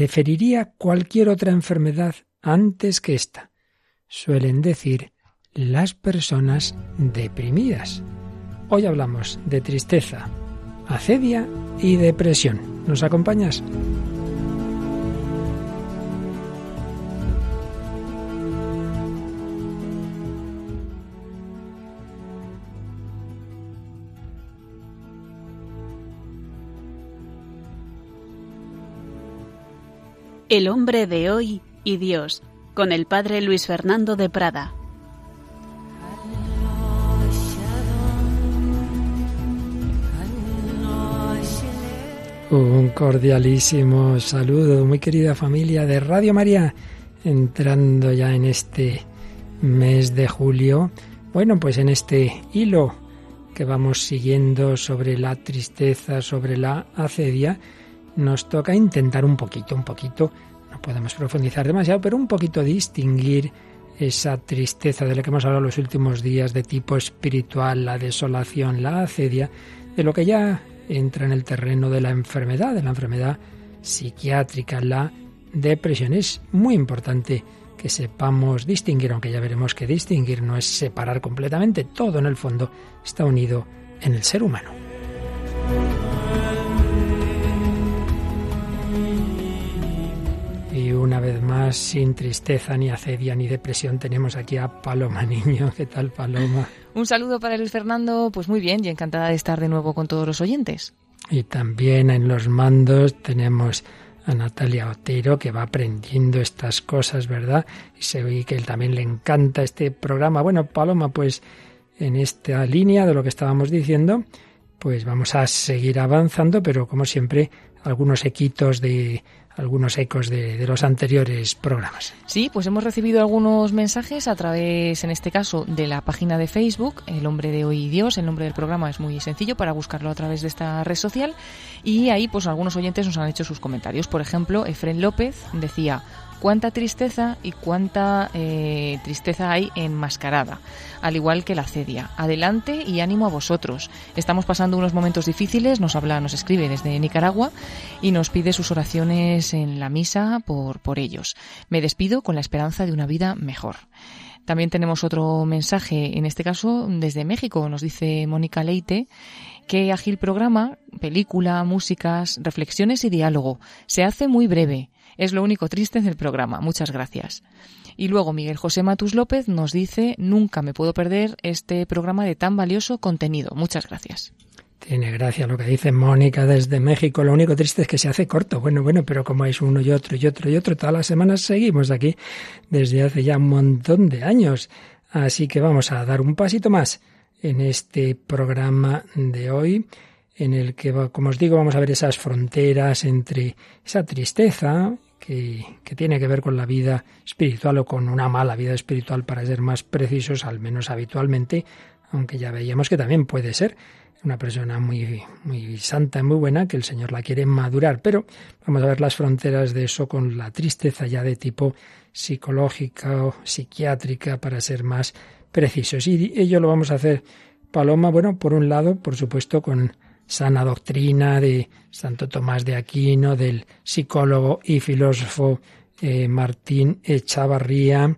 preferiría cualquier otra enfermedad antes que esta, suelen decir las personas deprimidas. Hoy hablamos de tristeza, acedia y depresión. ¿Nos acompañas? El hombre de hoy y Dios, con el padre Luis Fernando de Prada. Un cordialísimo saludo, muy querida familia de Radio María, entrando ya en este mes de julio. Bueno, pues en este hilo que vamos siguiendo sobre la tristeza, sobre la acedia, nos toca intentar un poquito, un poquito, no podemos profundizar demasiado, pero un poquito distinguir esa tristeza de la que hemos hablado los últimos días de tipo espiritual, la desolación, la acedia, de lo que ya entra en el terreno de la enfermedad, de la enfermedad psiquiátrica, la depresión. Es muy importante que sepamos distinguir, aunque ya veremos que distinguir no es separar completamente, todo en el fondo está unido en el ser humano. Una vez más, sin tristeza, ni acedia, ni depresión, tenemos aquí a Paloma Niño. ¿Qué tal, Paloma? Un saludo para Luis Fernando, pues muy bien y encantada de estar de nuevo con todos los oyentes. Y también en los mandos tenemos a Natalia Otero, que va aprendiendo estas cosas, ¿verdad? Y se ve que él también le encanta este programa. Bueno, Paloma, pues en esta línea de lo que estábamos diciendo, pues vamos a seguir avanzando, pero como siempre, algunos equitos de algunos ecos de, los anteriores programas. Sí, pues hemos recibido algunos mensajes a través, en este caso, de la página de Facebook, El hombre de hoy Dios. El nombre del programa es muy sencillo para buscarlo a través de esta red social. Y ahí, pues algunos oyentes nos han hecho sus comentarios. Por ejemplo, Efren López decía, cuánta tristeza y cuánta eh, tristeza hay enmascarada, al igual que la cedia. Adelante y ánimo a vosotros. Estamos pasando unos momentos difíciles, nos habla, nos escribe desde Nicaragua y nos pide sus oraciones en la misa por, por ellos. Me despido con la esperanza de una vida mejor. También tenemos otro mensaje, en este caso desde México, nos dice Mónica Leite, que ágil programa, película, músicas, reflexiones y diálogo. Se hace muy breve. Es lo único triste del programa. Muchas gracias. Y luego Miguel José Matus López nos dice, nunca me puedo perder este programa de tan valioso contenido. Muchas gracias. Tiene gracia lo que dice Mónica desde México. Lo único triste es que se hace corto. Bueno, bueno, pero como es uno y otro y otro y otro, todas las semanas seguimos aquí desde hace ya un montón de años. Así que vamos a dar un pasito más en este programa de hoy en el que, como os digo, vamos a ver esas fronteras entre esa tristeza que, tiene que ver con la vida espiritual o con una mala vida espiritual, para ser más precisos, al menos habitualmente, aunque ya veíamos que también puede ser una persona muy, muy santa y muy buena, que el Señor la quiere madurar. Pero vamos a ver las fronteras de eso con la tristeza ya de tipo psicológica o psiquiátrica, para ser más precisos. Y ello lo vamos a hacer, Paloma, bueno, por un lado, por supuesto, con sana doctrina de Santo Tomás de Aquino, del psicólogo y filósofo eh, Martín Echavarría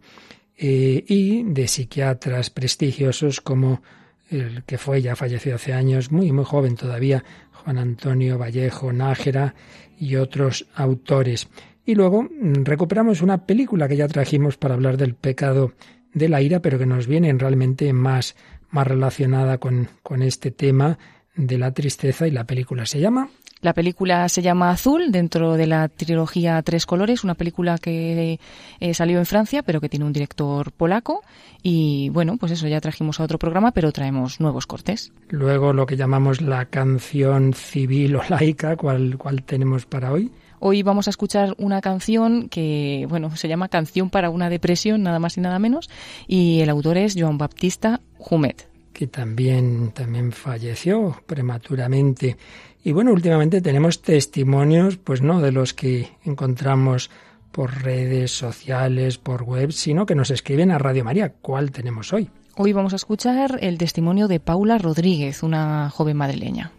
eh, y de psiquiatras prestigiosos como el que fue, ya falleció hace años, muy, muy joven todavía, Juan Antonio Vallejo Nájera y otros autores. Y luego mm, recuperamos una película que ya trajimos para hablar del pecado de la ira, pero que nos viene realmente más, más relacionada con, con este tema de la tristeza y la película se llama la película se llama Azul, dentro de la trilogía Tres Colores, una película que eh, salió en Francia, pero que tiene un director polaco. Y bueno, pues eso ya trajimos a otro programa, pero traemos nuevos cortes. Luego lo que llamamos la canción civil o laica, ¿cuál, cuál tenemos para hoy? Hoy vamos a escuchar una canción que, bueno, se llama Canción para una depresión, nada más y nada menos, y el autor es Joan Baptista Humet que también, también falleció prematuramente. Y bueno, últimamente tenemos testimonios, pues no de los que encontramos por redes sociales, por web, sino que nos escriben a Radio María. ¿Cuál tenemos hoy? Hoy vamos a escuchar el testimonio de Paula Rodríguez, una joven madrileña.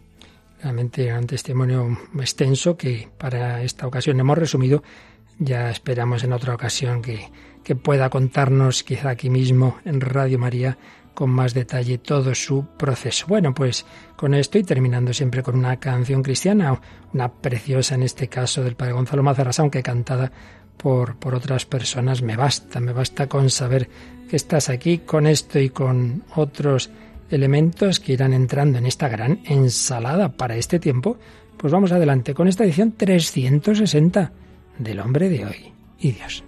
Realmente un testimonio extenso que para esta ocasión hemos resumido. Ya esperamos en otra ocasión que, que pueda contarnos, quizá aquí mismo en Radio María, con más detalle todo su proceso. Bueno, pues con esto y terminando siempre con una canción cristiana, una preciosa en este caso del padre Gonzalo Mazarrasa, aunque cantada por, por otras personas, me basta, me basta con saber que estás aquí con esto y con otros elementos que irán entrando en esta gran ensalada para este tiempo. Pues vamos adelante con esta edición 360 del hombre de hoy y Dios.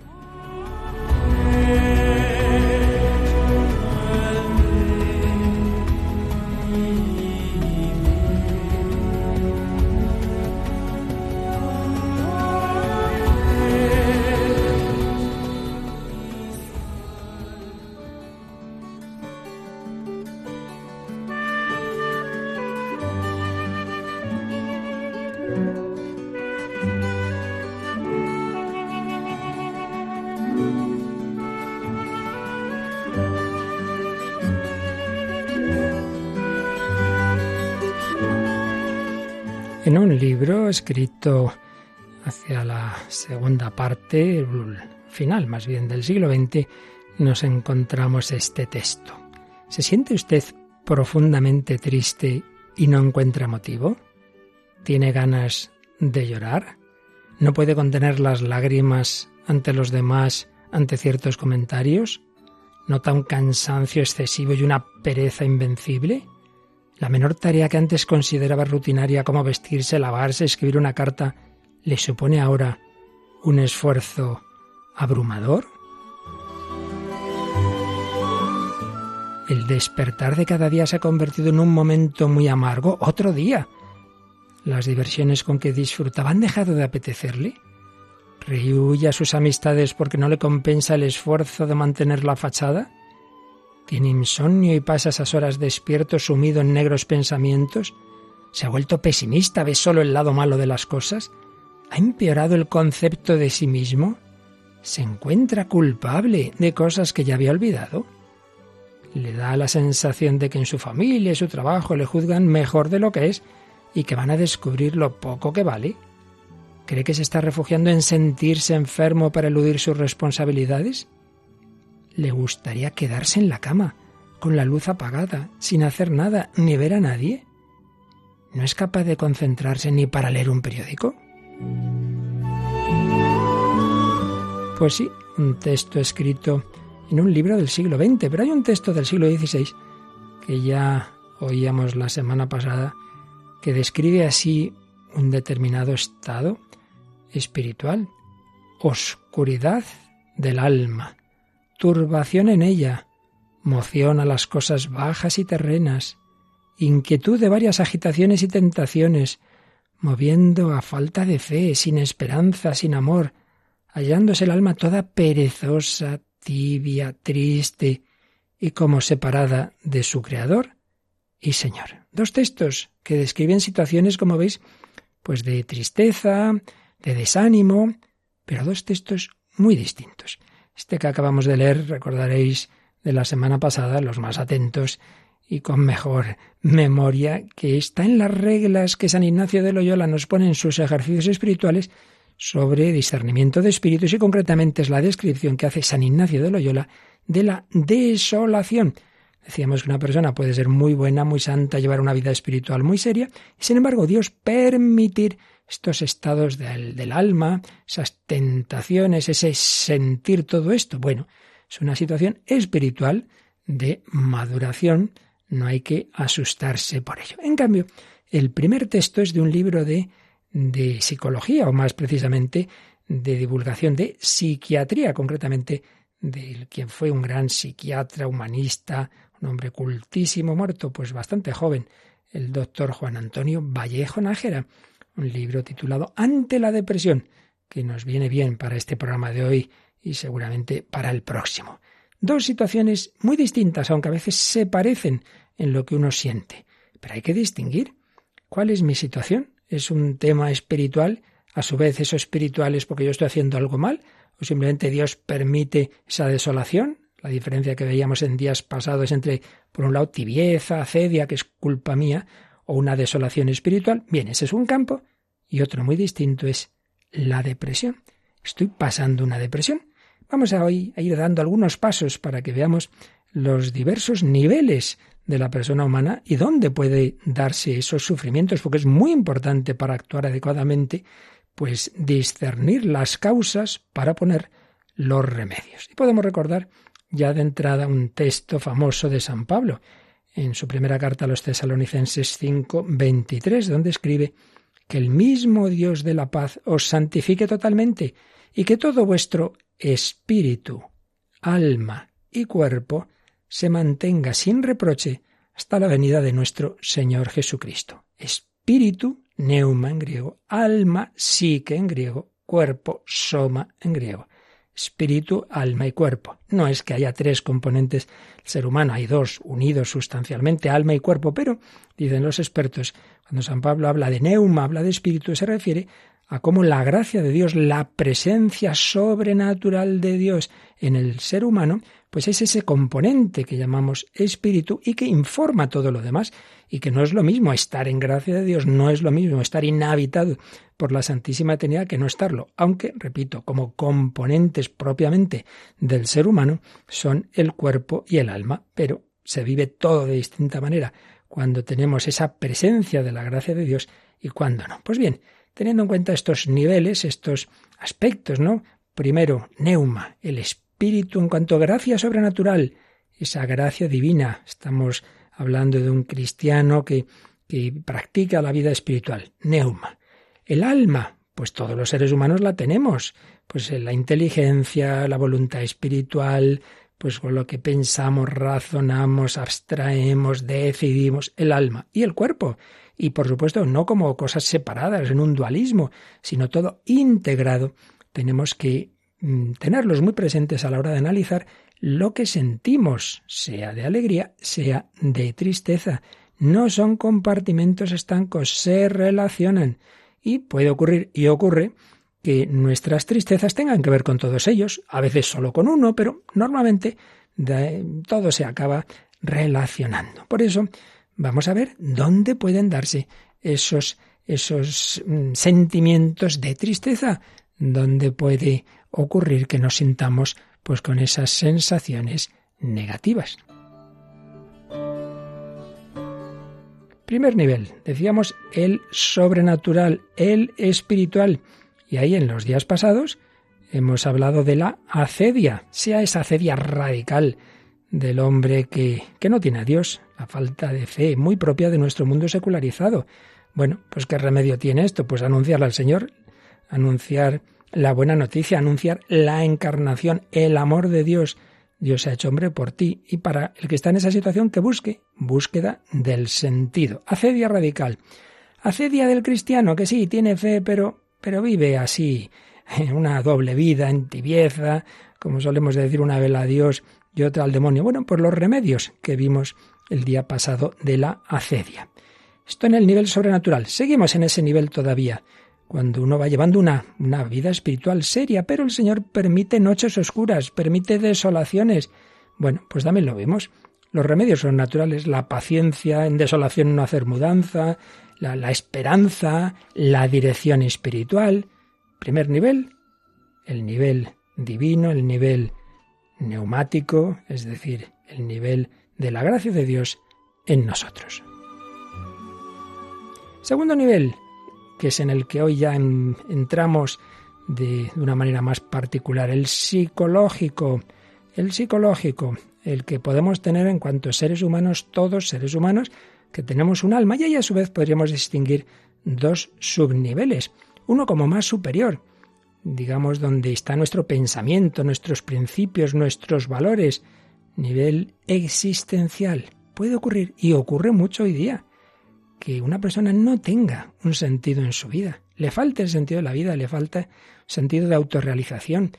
Escrito hacia la segunda parte, el final más bien del siglo XX, nos encontramos este texto. ¿Se siente usted profundamente triste y no encuentra motivo? ¿Tiene ganas de llorar? ¿No puede contener las lágrimas ante los demás, ante ciertos comentarios? ¿Nota un cansancio excesivo y una pereza invencible? La menor tarea que antes consideraba rutinaria como vestirse, lavarse, escribir una carta, ¿le supone ahora un esfuerzo abrumador? El despertar de cada día se ha convertido en un momento muy amargo, otro día. Las diversiones con que disfrutaba han dejado de apetecerle. ¿Rehuye a sus amistades porque no le compensa el esfuerzo de mantener la fachada? ¿Tiene insomnio y pasa esas horas despierto sumido en negros pensamientos? ¿Se ha vuelto pesimista? ¿Ve solo el lado malo de las cosas? ¿Ha empeorado el concepto de sí mismo? ¿Se encuentra culpable de cosas que ya había olvidado? ¿Le da la sensación de que en su familia y su trabajo le juzgan mejor de lo que es y que van a descubrir lo poco que vale? ¿Cree que se está refugiando en sentirse enfermo para eludir sus responsabilidades? Le gustaría quedarse en la cama, con la luz apagada, sin hacer nada, ni ver a nadie. ¿No es capaz de concentrarse ni para leer un periódico? Pues sí, un texto escrito en un libro del siglo XX, pero hay un texto del siglo XVI que ya oíamos la semana pasada, que describe así un determinado estado espiritual, oscuridad del alma, turbación en ella, moción a las cosas bajas y terrenas, inquietud de varias agitaciones y tentaciones, moviendo a falta de fe, sin esperanza, sin amor, hallándose el alma toda perezosa, tibia, triste y como separada de su Creador y Señor. Dos textos que describen situaciones, como veis, pues de tristeza, de desánimo, pero dos textos muy distintos. Este que acabamos de leer, recordaréis de la semana pasada, los más atentos y con mejor memoria, que está en las reglas que San Ignacio de Loyola nos pone en sus ejercicios espirituales sobre discernimiento de espíritus y concretamente es la descripción que hace San Ignacio de Loyola de la desolación. Decíamos que una persona puede ser muy buena, muy santa, llevar una vida espiritual muy seria, y sin embargo Dios permitir estos estados del, del alma, esas tentaciones, ese sentir todo esto. Bueno, es una situación espiritual de maduración, no hay que asustarse por ello. En cambio, el primer texto es de un libro de, de psicología, o más precisamente de divulgación de psiquiatría, concretamente de quien fue un gran psiquiatra, humanista, un hombre cultísimo, muerto pues bastante joven, el doctor Juan Antonio Vallejo Nájera un libro titulado Ante la depresión, que nos viene bien para este programa de hoy y seguramente para el próximo. Dos situaciones muy distintas, aunque a veces se parecen en lo que uno siente. Pero hay que distinguir cuál es mi situación. ¿Es un tema espiritual? A su vez, eso espiritual es porque yo estoy haciendo algo mal, o simplemente Dios permite esa desolación. La diferencia que veíamos en días pasados entre, por un lado, tibieza, acedia, que es culpa mía, o una desolación espiritual. Bien, ese es un campo y otro muy distinto es la depresión. Estoy pasando una depresión. Vamos a hoy a ir dando algunos pasos para que veamos los diversos niveles de la persona humana y dónde puede darse esos sufrimientos, porque es muy importante para actuar adecuadamente, pues discernir las causas para poner los remedios. Y podemos recordar ya de entrada un texto famoso de San Pablo, en su primera carta a los tesalonicenses 5, 23, donde escribe que el mismo Dios de la paz os santifique totalmente y que todo vuestro espíritu, alma y cuerpo se mantenga sin reproche hasta la venida de nuestro Señor Jesucristo. Espíritu, neuma en griego, alma, psique en griego, cuerpo, soma en griego. Espíritu, alma y cuerpo. No es que haya tres componentes del ser humano, hay dos unidos sustancialmente, alma y cuerpo, pero, dicen los expertos, cuando San Pablo habla de neuma, habla de espíritu, se refiere a cómo la gracia de Dios, la presencia sobrenatural de Dios en el ser humano, pues es ese componente que llamamos espíritu y que informa todo lo demás y que no es lo mismo estar en gracia de Dios, no es lo mismo estar inhabitado por la Santísima Trinidad que no estarlo, aunque, repito, como componentes propiamente del ser humano son el cuerpo y el alma, pero se vive todo de distinta manera cuando tenemos esa presencia de la gracia de Dios y cuando no. Pues bien, teniendo en cuenta estos niveles, estos aspectos, ¿no? Primero, neuma, el espíritu en cuanto a gracia sobrenatural, esa gracia divina. Estamos hablando de un cristiano que, que practica la vida espiritual. Neuma. El alma, pues todos los seres humanos la tenemos. Pues la inteligencia, la voluntad espiritual, pues con lo que pensamos, razonamos, abstraemos, decidimos, el alma y el cuerpo. Y por supuesto, no como cosas separadas en un dualismo, sino todo integrado. Tenemos que Mm, tenerlos muy presentes a la hora de analizar lo que sentimos, sea de alegría, sea de tristeza. No son compartimentos estancos, se relacionan. Y puede ocurrir, y ocurre, que nuestras tristezas tengan que ver con todos ellos, a veces solo con uno, pero normalmente todo se acaba relacionando. Por eso vamos a ver dónde pueden darse esos, esos mm, sentimientos de tristeza, dónde puede ocurrir que nos sintamos pues con esas sensaciones negativas. Primer nivel, decíamos el sobrenatural, el espiritual. Y ahí en los días pasados hemos hablado de la acedia, sea esa acedia radical del hombre que, que no tiene a Dios, la falta de fe muy propia de nuestro mundo secularizado. Bueno, pues ¿qué remedio tiene esto? Pues anunciarle al Señor, anunciar la buena noticia, anunciar la encarnación, el amor de Dios. Dios se ha hecho hombre por ti y para el que está en esa situación que busque búsqueda del sentido. Acedia radical. Acedia del cristiano que sí, tiene fe, pero, pero vive así, en una doble vida, en tibieza, como solemos decir, una vela a Dios y otra al demonio. Bueno, por los remedios que vimos el día pasado de la acedia. Esto en el nivel sobrenatural. Seguimos en ese nivel todavía cuando uno va llevando una, una vida espiritual seria, pero el Señor permite noches oscuras, permite desolaciones. Bueno, pues también lo vemos. Los remedios son naturales, la paciencia en desolación no hacer mudanza, la, esperanza, la dirección espiritual. Primer nivel, el nivel divino, el nivel neumático, es decir, el nivel de la gracia de Dios en nosotros. Segundo nivel, que es en el que hoy ya entramos de, una manera más particular, el psicológico, el psicológico, el que podemos tener en cuanto a seres humanos, todos seres humanos, que tenemos un alma y ahí a su vez podríamos distinguir dos subniveles, uno como más superior, digamos donde está nuestro pensamiento, nuestros principios, nuestros valores, nivel existencial. Puede ocurrir y ocurre mucho hoy día que una persona no tenga un sentido en su vida. Le falta el sentido de la vida, le falta sentido de autorrealización.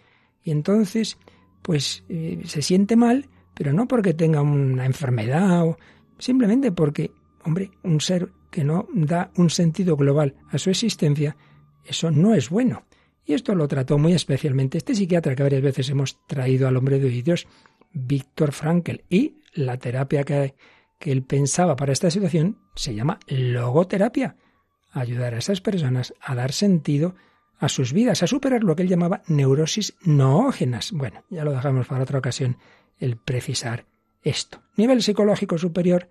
Y entonces, pues eh, se siente mal, pero no porque tenga una enfermedad o simplemente porque, hombre, un ser que no da un sentido global a su existencia, eso no es bueno. Y esto lo trató muy especialmente este psiquiatra que varias veces hemos traído al hombre de Dios, Víctor Frankl, y la terapia que que él pensaba para esta situación se llama logoterapia. Ayudar a esas personas a dar sentido a sus vidas, a superar lo que él llamaba neurosis noógenas. Bueno, ya lo dejamos para otra ocasión el precisar esto. Nivel psicológico superior,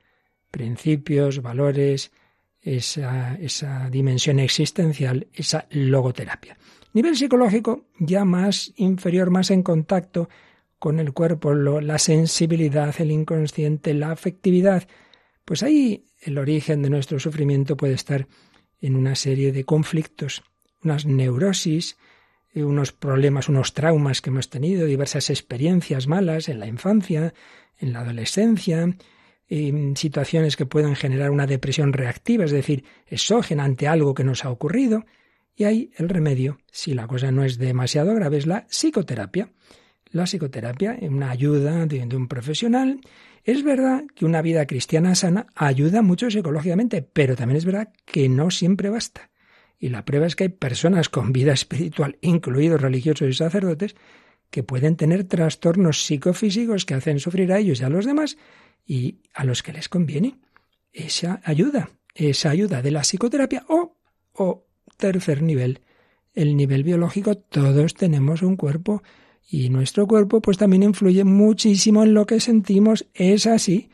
principios, valores, esa, esa dimensión existencial, esa logoterapia. Nivel psicológico ya más inferior, más en contacto con el cuerpo, la sensibilidad, el inconsciente, la afectividad. Pues ahí el origen de nuestro sufrimiento puede estar en una serie de conflictos, unas neurosis, eh, unos problemas, unos traumas que hemos tenido, diversas experiencias malas en la infancia, en la adolescencia, situaciones que pueden generar una depresión reactiva, es decir, exógena ante algo que nos ha ocurrido. Y ahí el remedio, si la cosa no es demasiado grave, es la psicoterapia. La psicoterapia, una ayuda de, de un profesional. Es verdad que una vida cristiana sana ayuda mucho psicológicamente, pero también es verdad que no siempre basta. Y la prueba es que hay personas con vida espiritual, incluidos religiosos y sacerdotes, que pueden tener trastornos psicofísicos que hacen sufrir a ellos y a los demás y a los que les conviene esa ayuda, esa ayuda de la psicoterapia o, o tercer nivel, el nivel biológico, todos tenemos un cuerpo y nuestro cuerpo pues también influye muchísimo en lo que sentimos, es así,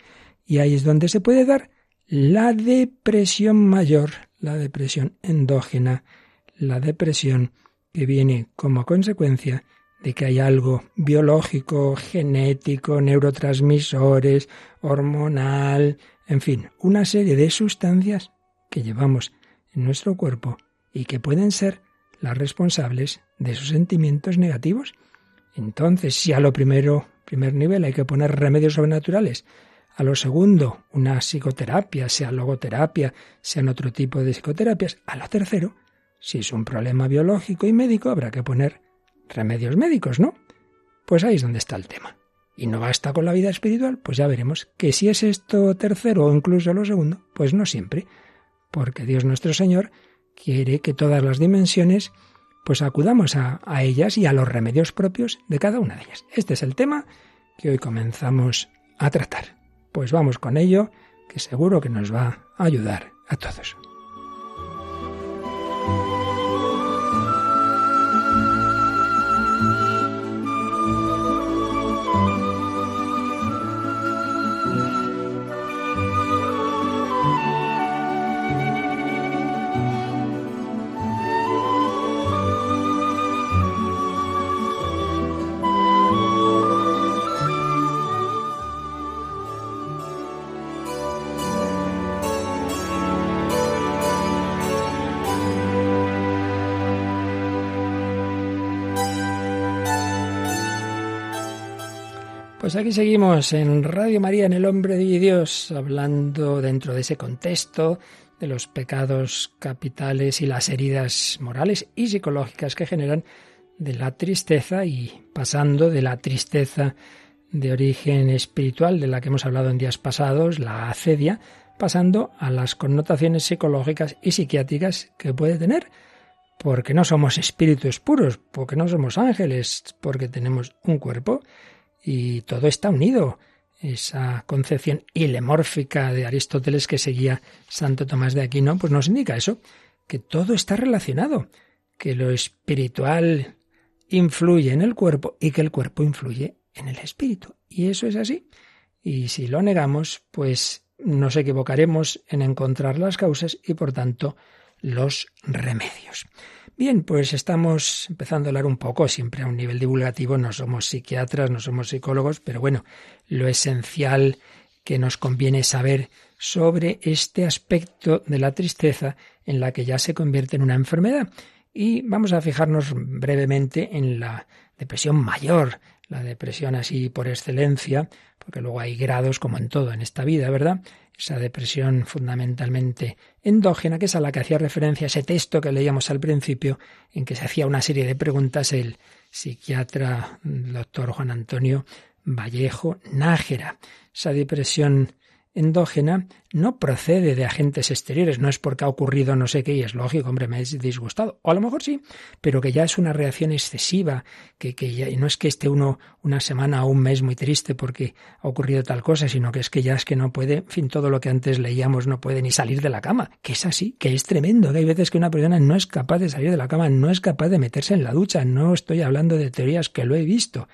y ahí es donde se puede dar la depresión mayor, la depresión endógena, la depresión que viene como consecuencia de que hay algo biológico, genético, neurotransmisores, hormonal, en fin, una serie de sustancias que llevamos en nuestro cuerpo y que pueden ser las responsables de esos sentimientos negativos. Entonces, si a lo primero, primer nivel, hay que poner remedios sobrenaturales, a lo segundo, una psicoterapia, sea logoterapia, sean otro tipo de psicoterapias, a lo tercero, si es un problema biológico y médico, habrá que poner remedios médicos, ¿no? Pues ahí es donde está el tema. Y no basta con la vida espiritual, pues ya veremos que si es esto tercero o incluso lo segundo, pues no siempre, porque Dios nuestro Señor quiere que todas las dimensiones pues acudamos a, a, ellas y a los remedios propios de cada una de ellas. Este es el tema que hoy comenzamos a tratar. Pues vamos con ello, que seguro que nos va a ayudar a todos. Pues aquí seguimos en Radio María, en El Hombre de Dios, hablando dentro de ese contexto de los pecados capitales y las heridas morales y psicológicas que generan de la tristeza y pasando de la tristeza de origen espiritual de la que hemos hablado en días pasados, la acedia, pasando a las connotaciones psicológicas y psiquiátricas que puede tener, porque no somos espíritus puros, porque no somos ángeles, porque tenemos un cuerpo y todo está unido. Esa concepción ilemórfica de Aristóteles que seguía Santo Tomás de Aquino, pues nos indica eso, que todo está relacionado, que lo espiritual influye en el cuerpo y que el cuerpo influye en el espíritu. Y eso es así. Y si lo negamos, pues nos equivocaremos en encontrar las causas y por tanto los remedios. Bien, pues estamos empezando a hablar un poco, siempre a un nivel divulgativo, no somos psiquiatras, no somos psicólogos, pero bueno, lo esencial que nos conviene saber sobre este aspecto de la tristeza en la que ya se convierte en una enfermedad. Y vamos a fijarnos brevemente en la depresión mayor, la depresión así por excelencia, porque luego hay grados como en todo en esta vida, ¿verdad? Esa depresión fundamentalmente endógena, que es a la que hacía referencia ese texto que leíamos al principio, en que se hacía una serie de preguntas el psiquiatra doctor Juan Antonio Vallejo Nájera. Esa depresión endógena no procede de agentes exteriores, no es porque ha ocurrido no sé qué y es lógico, hombre, me he disgustado. O a lo mejor sí, pero que ya es una reacción excesiva, que, que ya, no es que esté uno una semana o un mes muy triste porque ha ocurrido tal cosa, sino que es que ya es que no puede, en fin, todo lo que antes leíamos no puede ni salir de la cama, que es así, que es tremendo, que hay veces que una persona no es capaz de salir de la cama, no es capaz de meterse en la ducha, no estoy hablando de teorías que lo he visto.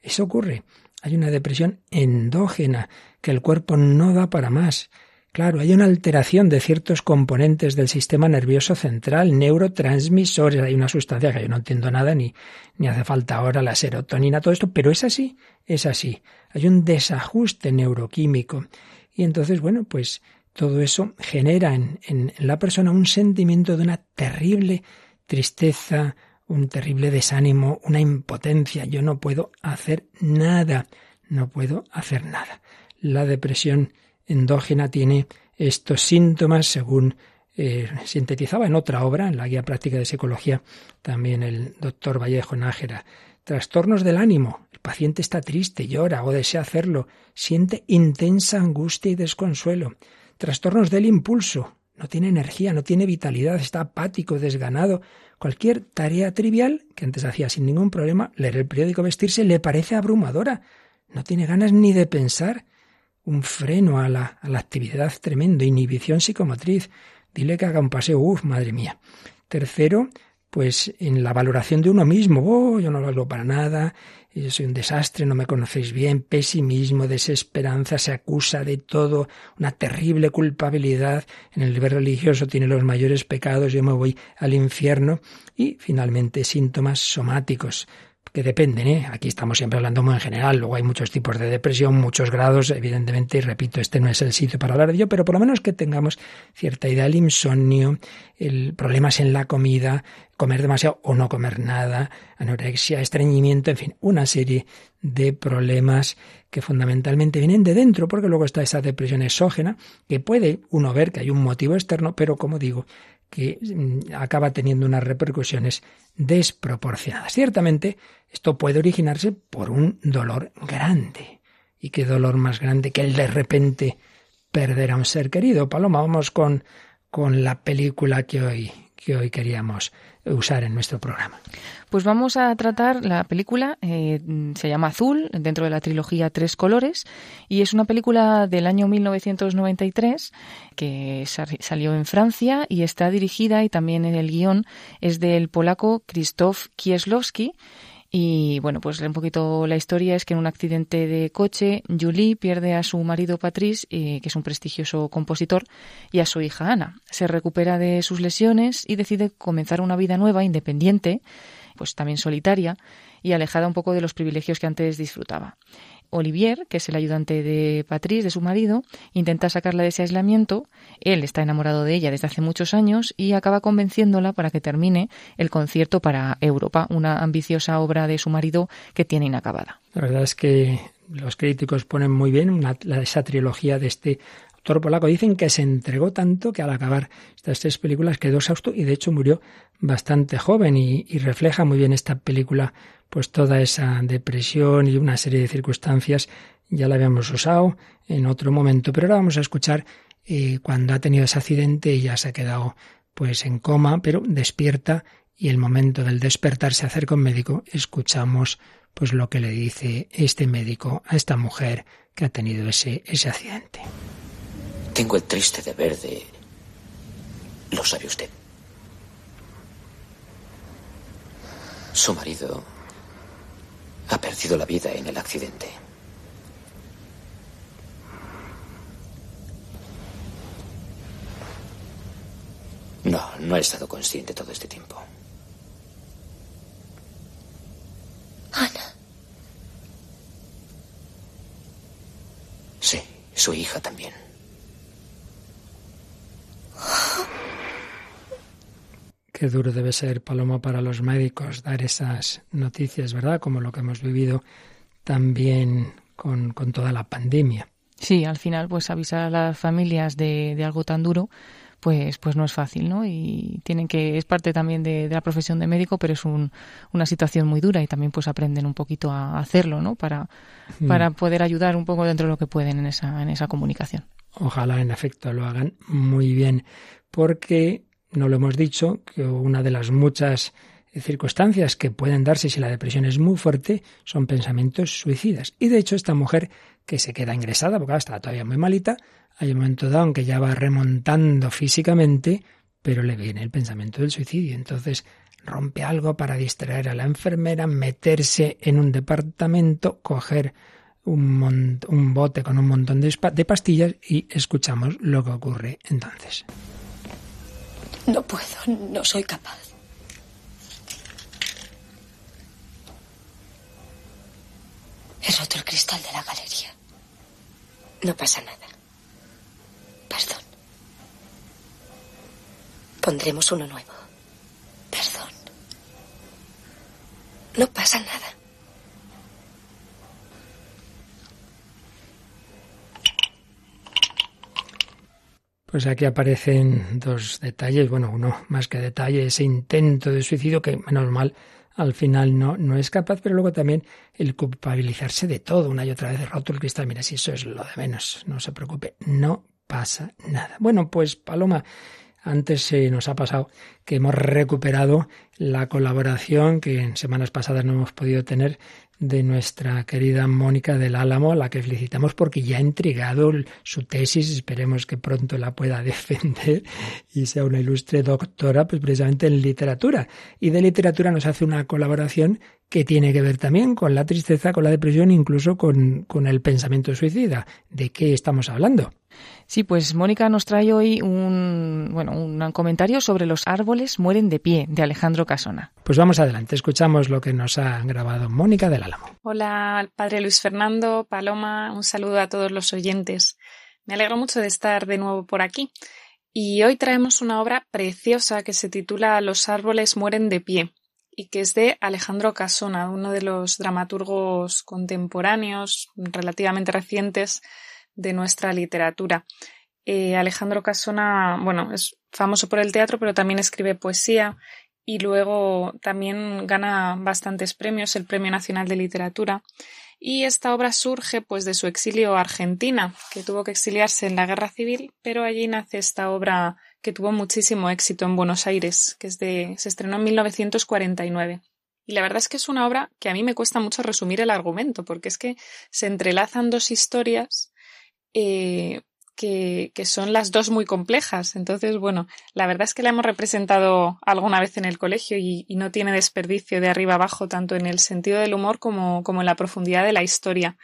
Eso ocurre. Hay una depresión endógena, que el cuerpo no da para más. Claro, hay una alteración de ciertos componentes del sistema nervioso central, neurotransmisores, hay una sustancia que yo no entiendo nada, ni, ni hace falta ahora la serotonina, todo esto, pero es así, es así. Hay un desajuste neuroquímico. Y entonces, bueno, pues todo eso genera en, en la persona un sentimiento de una terrible tristeza, un terrible desánimo, una impotencia. Yo no puedo hacer nada, no puedo hacer nada. La depresión endógena tiene estos síntomas según eh, sintetizaba en otra obra, en la Guía Práctica de Psicología, también el doctor Vallejo Nájera. Trastornos del ánimo. El paciente está triste, llora o desea hacerlo, siente intensa angustia y desconsuelo. Trastornos del impulso. No tiene energía, no tiene vitalidad, está apático, desganado, Cualquier tarea trivial, que antes hacía sin ningún problema, leer el periódico, vestirse, le parece abrumadora. No tiene ganas ni de pensar. Un freno a la, a la actividad tremendo, inhibición psicomotriz. Dile que haga un paseo, uff, madre mía. Tercero, pues en la valoración de uno mismo, oh, yo no valgo para nada, yo soy un desastre, no me conocéis bien, pesimismo, desesperanza, se acusa de todo, una terrible culpabilidad, en el nivel religioso tiene los mayores pecados, yo me voy al infierno, y finalmente síntomas somáticos, que dependen, ¿eh? Aquí estamos siempre hablando muy en general, luego hay muchos tipos de depresión, muchos grados, evidentemente, y repito, este no es el sitio para hablar de ello, pero por lo menos que tengamos cierta idea del insomnio, el problemas en la comida, comer demasiado o no comer nada, anorexia, estreñimiento, en fin, una serie de problemas que fundamentalmente vienen de dentro, porque luego está esa depresión exógena, que puede uno ver que hay un motivo externo, pero como digo, que mm, acaba teniendo unas repercusiones desproporcionadas. Ciertamente, esto puede originarse por un dolor grande. ¿Y qué dolor más grande que el de repente perder a un ser querido? Paloma, vamos con, con la película que hoy, que hoy queríamos usar en nuestro programa. Pues vamos a tratar la película, eh, se llama Azul, dentro de la trilogía Tres Colores, y es una película del año 1993 que salió en Francia y está dirigida y también en el guion es del polaco Krzysztof Kieslowski y bueno, pues un poquito la historia es que en un accidente de coche, Julie pierde a su marido Patrice, eh, que es un prestigioso compositor, y a su hija Ana. Se recupera de sus lesiones y decide comenzar una vida nueva, independiente, pues también solitaria y alejada un poco de los privilegios que antes disfrutaba. Olivier, que es el ayudante de Patrice, de su marido, intenta sacarla de ese aislamiento. Él está enamorado de ella desde hace muchos años y acaba convenciéndola para que termine el concierto para Europa, una ambiciosa obra de su marido que tiene inacabada. La verdad es que los críticos ponen muy bien esa trilogía de este polaco. Dicen que se entregó tanto que al acabar estas tres películas quedó exhausto y de hecho murió bastante joven y, y refleja muy bien esta película pues toda esa depresión y una serie de circunstancias ya la habíamos usado en otro momento, pero ahora vamos a escuchar eh, cuando ha tenido ese accidente y ya se ha quedado pues en coma, pero despierta y el momento del despertar se acerca un médico, escuchamos pues lo que le dice este médico a esta mujer que ha tenido ese, ese accidente. Tengo el triste deber de... Lo sabe usted. Su marido ha perdido la vida en el accidente. No, no he estado consciente todo este tiempo. Ana. Sí, su hija también. Qué duro debe ser, Paloma, para los médicos dar esas noticias, ¿verdad? Como lo que hemos vivido también con, toda la pandemia. Sí, al final, pues avisar a las familias de, de algo tan duro, pues, pues no es fácil, ¿no? Y tienen que, es parte también de, la profesión de médico, pero es un, una situación muy dura y también pues aprenden un poquito a hacerlo, ¿no? Para, mm. para poder ayudar un poco dentro de lo que pueden en esa, en esa comunicación. Ojalá en efecto lo hagan muy bien, porque no lo hemos dicho, que una de las muchas circunstancias que pueden darse si la depresión es muy fuerte son pensamientos suicidas. Y de hecho esta mujer que se queda ingresada, porque está todavía muy malita, hay un momento dado en que ya va remontando físicamente, pero le viene el pensamiento del suicidio. Entonces rompe algo para distraer a la enfermera, meterse en un departamento, coger un, un bote con un montón de pastillas y escuchamos lo que ocurre entonces. No puedo, no soy capaz. He roto el cristal de la galería. No pasa nada. Perdón. Pondremos uno nuevo. Perdón. No pasa nada. Pues aquí aparecen dos detalles, bueno, uno más que detalle, ese intento de suicidio que menos mal al final no, no es capaz, pero luego también el culpabilizarse de todo, una y otra vez roto el cristal, mira, si eso es lo de menos, no se preocupe, no pasa nada. Bueno, pues Paloma, antes se nos ha pasado que hemos recuperado la colaboración que en semanas pasadas no hemos podido tener de nuestra querida Mónica del Álamo, a la que felicitamos porque ya ha entregado su tesis, esperemos que pronto la pueda defender y sea una ilustre doctora, pues precisamente en literatura. Y de literatura nos hace una colaboración que tiene que ver también con la tristeza, con la depresión, incluso con, con el pensamiento suicida. ¿De qué estamos hablando? Sí, pues Mónica nos trae hoy un, bueno, un comentario sobre los árboles mueren de pie, de Alejandro Casona. Pues vamos adelante, escuchamos lo que nos ha grabado Mónica del Álamo. Hola, padre Luis Fernando, Paloma, un saludo a todos los oyentes. Me alegro mucho de estar de nuevo por aquí. Y hoy traemos una obra preciosa que se titula Los árboles mueren de pie y que es de Alejandro Casona, uno de los dramaturgos contemporáneos relativamente recientes de nuestra literatura. Eh, Alejandro Casona, bueno, es famoso por el teatro, pero también escribe poesía y luego también gana bastantes premios, el Premio Nacional de Literatura. Y esta obra surge pues de su exilio a Argentina, que tuvo que exiliarse en la Guerra Civil, pero allí nace esta obra que tuvo muchísimo éxito en Buenos Aires, que es de, se estrenó en 1949. Y la verdad es que es una obra que a mí me cuesta mucho resumir el argumento, porque es que se entrelazan dos historias eh, que, son las dos muy complejas. Entonces, bueno, la verdad es que la hemos representado alguna vez en el colegio y, no tiene desperdicio de arriba abajo, tanto en el sentido del humor como, como en la profundidad de la historia.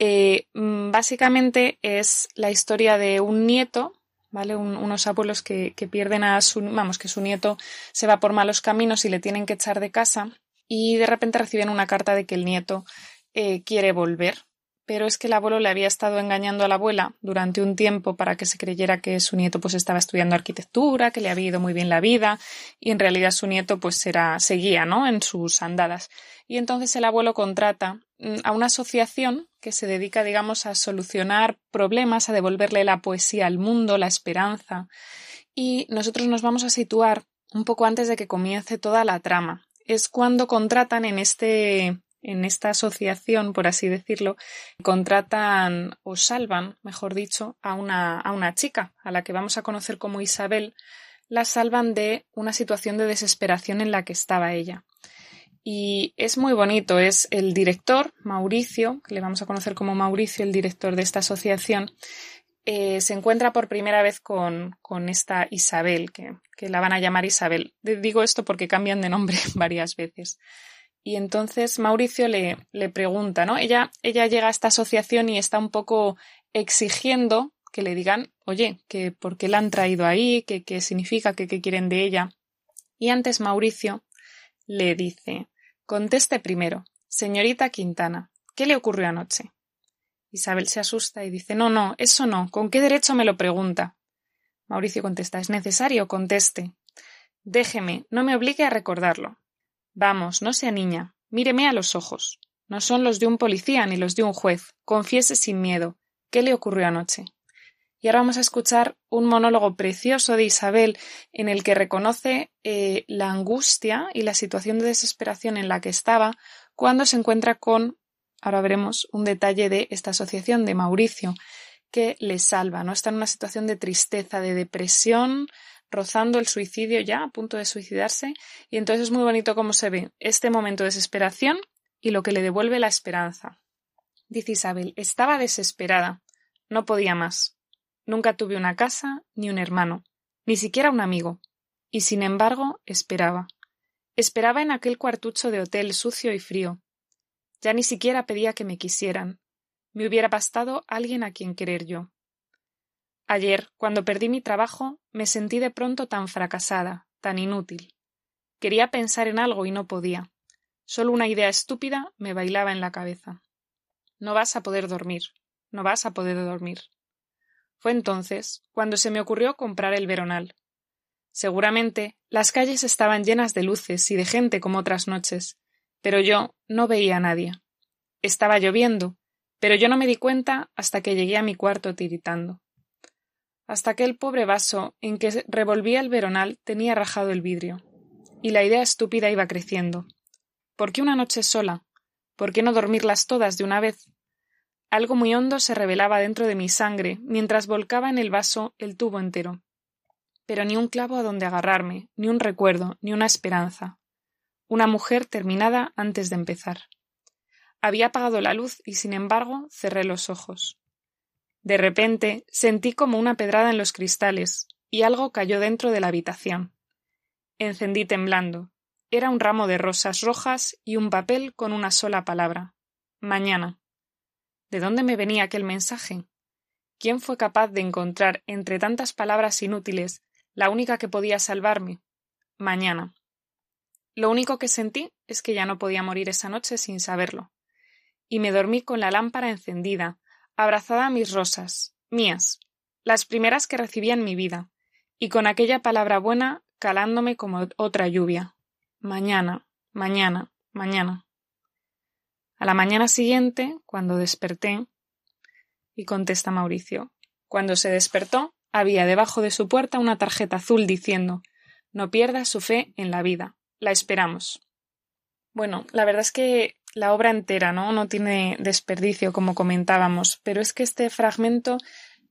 Eh, mm, básicamente es la historia de un nieto, ¿vale? unos abuelos que, pierden a su, vamos, que su nieto se va por malos caminos y le tienen que echar de casa y de repente reciben una carta de que el nieto eh, quiere volver pero es que el abuelo le había estado engañando a la abuela durante un tiempo para que se creyera que su nieto pues estaba estudiando arquitectura, que le había ido muy bien la vida y en realidad su nieto pues era, seguía, ¿no? en sus andadas. Y entonces el abuelo contrata mm, a una asociación que se dedica, digamos, a solucionar problemas, a devolverle la poesía al mundo, la esperanza. Y nosotros nos vamos a situar un poco antes de que comience toda la trama. Es cuando contratan en este en esta asociación, por así decirlo, contratan o salvan, mejor dicho, a una, a una chica, a la que vamos a conocer como Isabel, la salvan de una situación de desesperación en la que estaba ella. Y es muy bonito, es el director, Mauricio, que le vamos a conocer como Mauricio, el director de esta asociación, eh, se encuentra por primera vez con, con esta Isabel, que, que, la van a llamar Isabel. Digo esto porque cambian de nombre varias veces. Y entonces Mauricio le, le pregunta, ¿no? Ella, ella llega a esta asociación y está un poco exigiendo que le digan, oye, que por qué la han traído ahí, qué significa, qué quieren de ella. Y antes Mauricio le dice, conteste primero, señorita Quintana, ¿qué le ocurrió anoche? Isabel se asusta y dice, no, no, eso no, ¿con qué derecho me lo pregunta? Mauricio contesta, es necesario, conteste. Déjeme, no me obligue a recordarlo. Vamos, no sea niña. Míreme a los ojos. No son los de un policía ni los de un juez. Confiese sin miedo. ¿Qué le ocurrió anoche? Y ahora vamos a escuchar un monólogo precioso de Isabel en el que reconoce eh, la angustia y la situación de desesperación en la que estaba cuando se encuentra con, ahora veremos un detalle de esta asociación de Mauricio, que le salva, ¿no? Está en una situación de tristeza, de depresión, rozando el suicidio ya, a punto de suicidarse, y entonces es muy bonito cómo se ve este momento de desesperación y lo que le devuelve la esperanza. Dice Isabel, estaba desesperada, no podía más. Nunca tuve una casa ni un hermano, ni siquiera un amigo, y sin embargo esperaba. Esperaba en aquel cuartucho de hotel sucio y frío. Ya ni siquiera pedía que me quisieran. Me hubiera bastado alguien a quien querer yo. Ayer, cuando perdí mi trabajo, me sentí de pronto tan fracasada, tan inútil. Quería pensar en algo y no podía. Solo una idea estúpida me bailaba en la cabeza. No vas a poder dormir. No vas a poder dormir. Fue entonces cuando se me ocurrió comprar el veronal. Seguramente las calles estaban llenas de luces y de gente como otras noches, pero yo no veía a nadie. Estaba lloviendo, pero yo no me di cuenta hasta que llegué a mi cuarto tiritando. Hasta que el pobre vaso en que revolvía el veronal tenía rajado el vidrio, y la idea estúpida iba creciendo. ¿Por qué una noche sola? ¿Por qué no dormirlas todas de una vez? Algo muy hondo se revelaba dentro de mi sangre mientras volcaba en el vaso el tubo entero pero ni un clavo a donde agarrarme, ni un recuerdo, ni una esperanza. Una mujer terminada antes de empezar. Había apagado la luz y, sin embargo, cerré los ojos. De repente sentí como una pedrada en los cristales, y algo cayó dentro de la habitación. Encendí temblando. Era un ramo de rosas rojas y un papel con una sola palabra. Mañana. ¿De dónde me venía aquel mensaje? ¿Quién fue capaz de encontrar entre tantas palabras inútiles la única que podía salvarme. Mañana. Lo único que sentí es que ya no podía morir esa noche sin saberlo. Y me dormí con la lámpara encendida, abrazada a mis rosas, mías, las primeras que recibía en mi vida, y con aquella palabra buena calándome como otra lluvia. Mañana, mañana, mañana. A la mañana siguiente, cuando desperté, y contesta Mauricio, cuando se despertó, había debajo de su puerta una tarjeta azul diciendo No pierda su fe en la vida. La esperamos. Bueno, la verdad es que la obra entera, ¿no? No tiene desperdicio, como comentábamos, pero es que este fragmento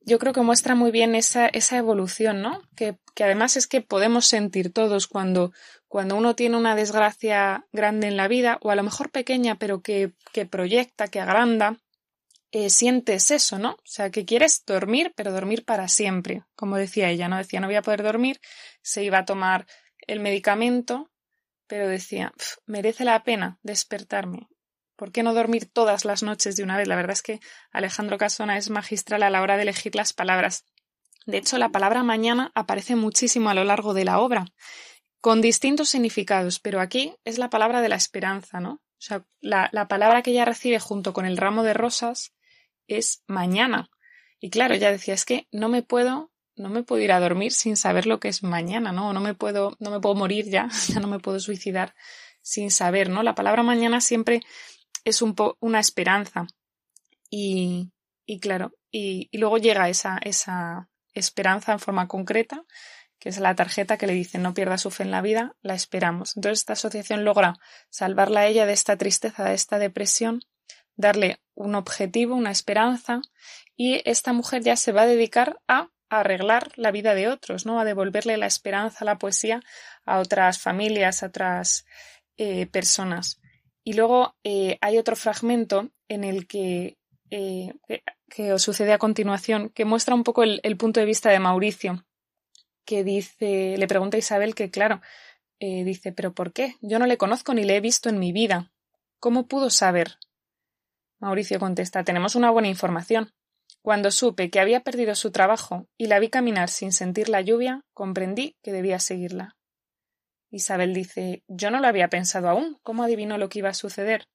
yo creo que muestra muy bien esa, esa evolución, ¿no? Que, que, además es que podemos sentir todos cuando, cuando uno tiene una desgracia grande en la vida, o a lo mejor pequeña, pero que, que proyecta, que agranda, eh, sientes eso, ¿no? O sea, que quieres dormir, pero dormir para siempre, como decía ella, ¿no? Decía, no voy a poder dormir, se iba a tomar el medicamento, pero decía, merece la pena despertarme. ¿Por qué no dormir todas las noches de una vez? La verdad es que Alejandro Casona es magistral a la hora de elegir las palabras. De hecho, la palabra mañana aparece muchísimo a lo largo de la obra, con distintos significados, pero aquí es la palabra de la esperanza, ¿no? O sea, la, la palabra que ella recibe junto con el ramo de rosas es mañana. Y claro, ella decía, es que no me puedo, no me puedo ir a dormir sin saber lo que es mañana, ¿no? No me puedo, no me puedo morir ya, ya no me puedo suicidar sin saber, ¿no? La palabra mañana siempre es un po una esperanza. Y, y claro, y, luego llega esa, esa esperanza en forma concreta, que es la tarjeta que le dice no pierda su fe en la vida, la esperamos. Entonces esta asociación logra salvarla a ella de esta tristeza, de esta depresión, darle un objetivo, una esperanza, y esta mujer ya se va a dedicar a arreglar la vida de otros, ¿no? A devolverle la esperanza, la poesía a otras familias, a otras eh, personas. Y luego eh, hay otro fragmento en el que, eh, que os sucede a continuación, que muestra un poco el, punto de vista de Mauricio, que dice, le pregunta a Isabel que, claro, dice, pero ¿por qué? Yo no le conozco ni le he visto en mi vida. ¿Cómo pudo saber? Mauricio contesta Tenemos una buena información. Cuando supe que había perdido su trabajo y la vi caminar sin sentir la lluvia, comprendí que debía seguirla. Isabel dice Yo no lo había pensado aún. ¿Cómo adivinó lo que iba a suceder?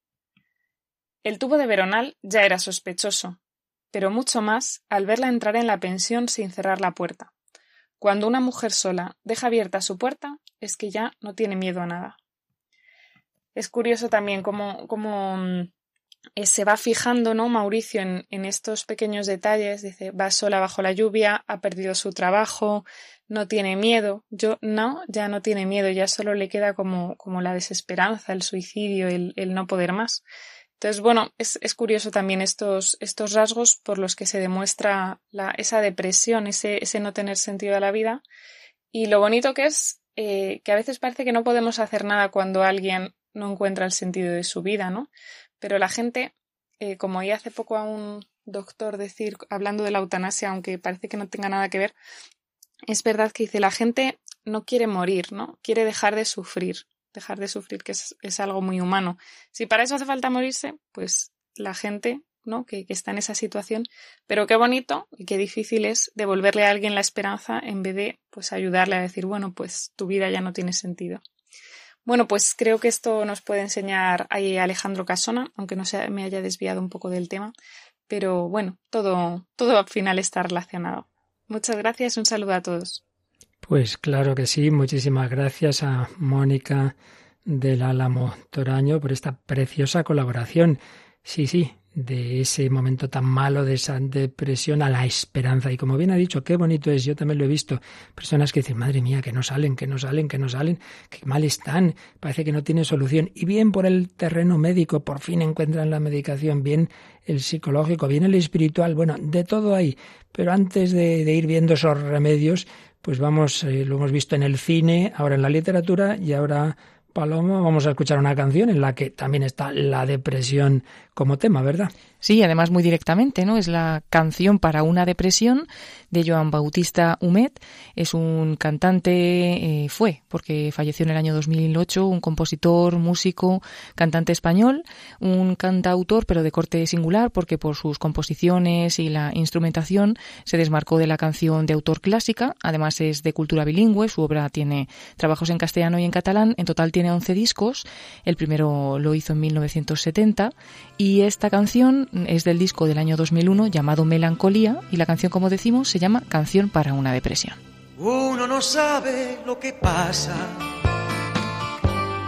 El tubo de Veronal ya era sospechoso, pero mucho más al verla entrar en la pensión sin cerrar la puerta. Cuando una mujer sola deja abierta su puerta, es que ya no tiene miedo a nada. Es curioso también cómo, cómo eh, se va fijando, ¿no? Mauricio en, estos pequeños detalles, dice, va sola bajo la lluvia, ha perdido su trabajo, no tiene miedo. Yo no, ya no tiene miedo, ya solo le queda como, la desesperanza, el suicidio, el, no poder más. Entonces, bueno, es, curioso también estos, rasgos por los que se demuestra esa depresión, ese, ese no tener sentido a la vida. Y lo bonito que es eh, que a veces parece que no podemos hacer nada cuando alguien no encuentra el sentido de su vida, ¿no? Pero la gente, eh, como oí hace poco a un doctor decir, hablando de la eutanasia, aunque parece que no tenga nada que ver, es verdad que dice la gente no quiere morir, ¿no? Quiere dejar de sufrir, dejar de sufrir, que es, algo muy humano. Si para eso hace falta morirse, pues la gente ¿no? Que, que, está en esa situación, pero qué bonito y qué difícil es devolverle a alguien la esperanza en vez de pues ayudarle a decir, bueno, pues tu vida ya no tiene sentido. Bueno, pues creo que esto nos puede enseñar ahí Alejandro Casona, aunque no se me haya desviado un poco del tema, pero bueno, todo, todo al final está relacionado. Muchas gracias, un saludo a todos. Pues claro que sí, muchísimas gracias a Mónica del Álamo Toraño por esta preciosa colaboración. Sí, sí, de ese momento tan malo, de esa depresión a la esperanza. Y como bien ha dicho, qué bonito es, yo también lo he visto, personas que dicen, madre mía, que no salen, que no salen, que no salen, que mal están, parece que no tienen solución. Y bien por el terreno médico, por fin encuentran la medicación, bien el psicológico, bien el espiritual, bueno, de todo hay. Pero antes de, de ir viendo esos remedios, pues vamos, eh, lo hemos visto en el cine, ahora en la literatura y ahora Paloma, vamos a escuchar una canción en la que también está la depresión como tema, ¿verdad? Sí, además muy directamente, ¿no? Es la canción para una depresión de Joan Bautista Humet. Es un cantante, eh, fue, porque falleció en el año 2008, un compositor, músico, cantante español, un cantautor, pero de corte singular, porque por sus composiciones y la instrumentación se desmarcó de la canción de autor clásica. Además es de cultura bilingüe, su obra tiene trabajos en castellano y en catalán. En total tiene 11 discos. El primero lo hizo en 1970 y esta canción es del disco del año 2001 llamado Melancolía y la canción, como decimos, se llama Canción para una depresión. Uno no sabe lo que pasa,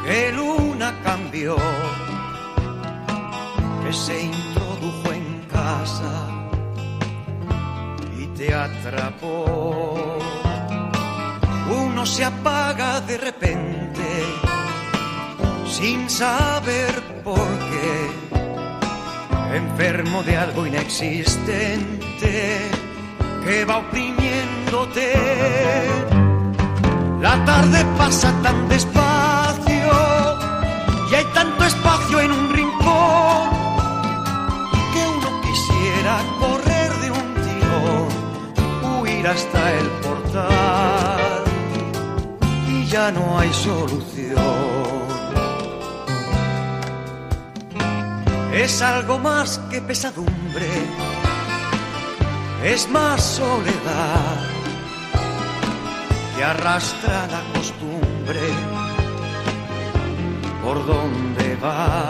que luna cambió, que se introdujo en casa y te atrapó. Uno se apaga de repente sin saber por qué enfermo de algo inexistente que va oprimiéndote. La tarde pasa tan despacio y hay tanto espacio en un rincón que uno quisiera correr de un tirón, huir hasta el portal y ya no hay solución. Es algo más que pesadumbre, es más soledad que arrastra la costumbre. Por donde va.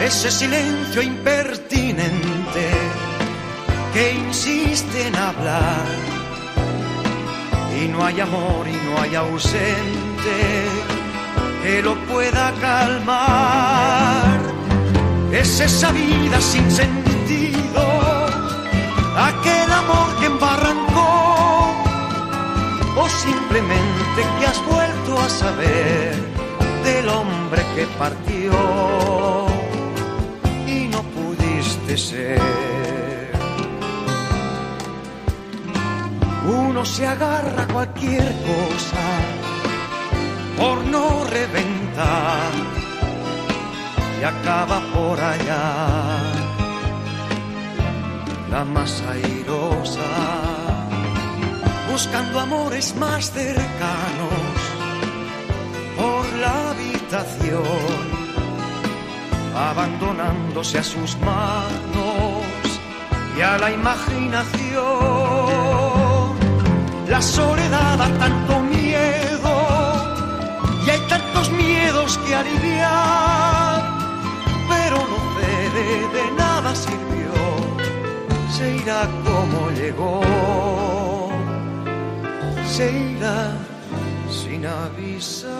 Ese silencio impertinente que insiste en hablar. Y no hay amor y no hay ausente que lo pueda calmar. Es esa vida sin sentido, aquel amor que embarrancó, o simplemente que has vuelto a saber del hombre que partió y no pudiste ser. Uno se agarra a cualquier cosa por no reventar. Y acaba por allá la más airosa buscando amores más cercanos por la habitación abandonándose a sus manos y a la imaginación. La soledad da tanto miedos que aliviar, pero no cede, de nada sirvió, se irá como llegó, se irá sin avisar.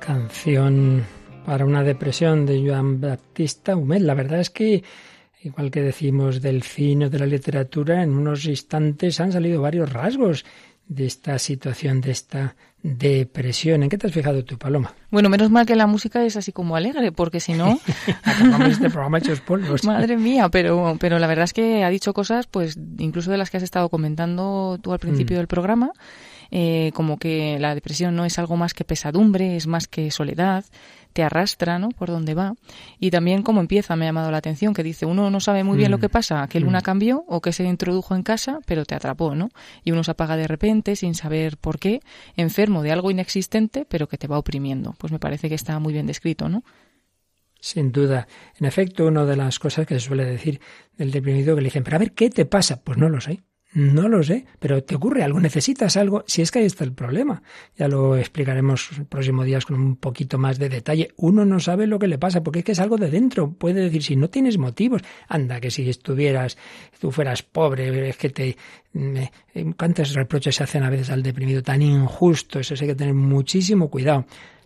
Canción para una depresión de Joan Baptista Humet. La verdad es que, igual que decimos del cine o de la literatura, en unos instantes han salido varios rasgos de esta situación, de esta depresión. ¿En qué te has fijado tú, Paloma? Bueno, menos mal que la música es así como alegre, porque si no... este programa hechos polvos. Madre mía, pero, pero la verdad es que ha dicho cosas, pues incluso de las que has estado comentando tú al principio mm. del programa, eh, como que la depresión no es algo más que pesadumbre, es más que soledad, te arrastra, ¿no? Por donde va. Y también cómo empieza me ha llamado la atención, que dice, uno no sabe muy bien lo que mm. pasa, que Luna mm. cambió o que se introdujo en casa, pero te atrapó, ¿no? Y uno se apaga de repente sin saber por qué, enfermo de algo inexistente, pero que te va oprimiendo. Pues me parece que está muy bien descrito, ¿no? Sin duda. En efecto, una de las cosas que se suele decir del deprimido que le dicen, pero a ver, ¿qué te pasa? Pues no lo sé. No lo sé, pero ¿te ocurre algo? ¿Necesitas algo? Si es que ahí está el problema. Ya lo explicaremos próximos días con un poquito más de detalle. Uno no sabe lo que le pasa, porque es que es algo de dentro. Puede decir, si no tienes motivos, anda, que si estuvieras, tú fueras pobre, es que te... ¿Cuántos reproches se hacen a veces al deprimido? Tan injusto, eso hay que tener muchísimo cuidado.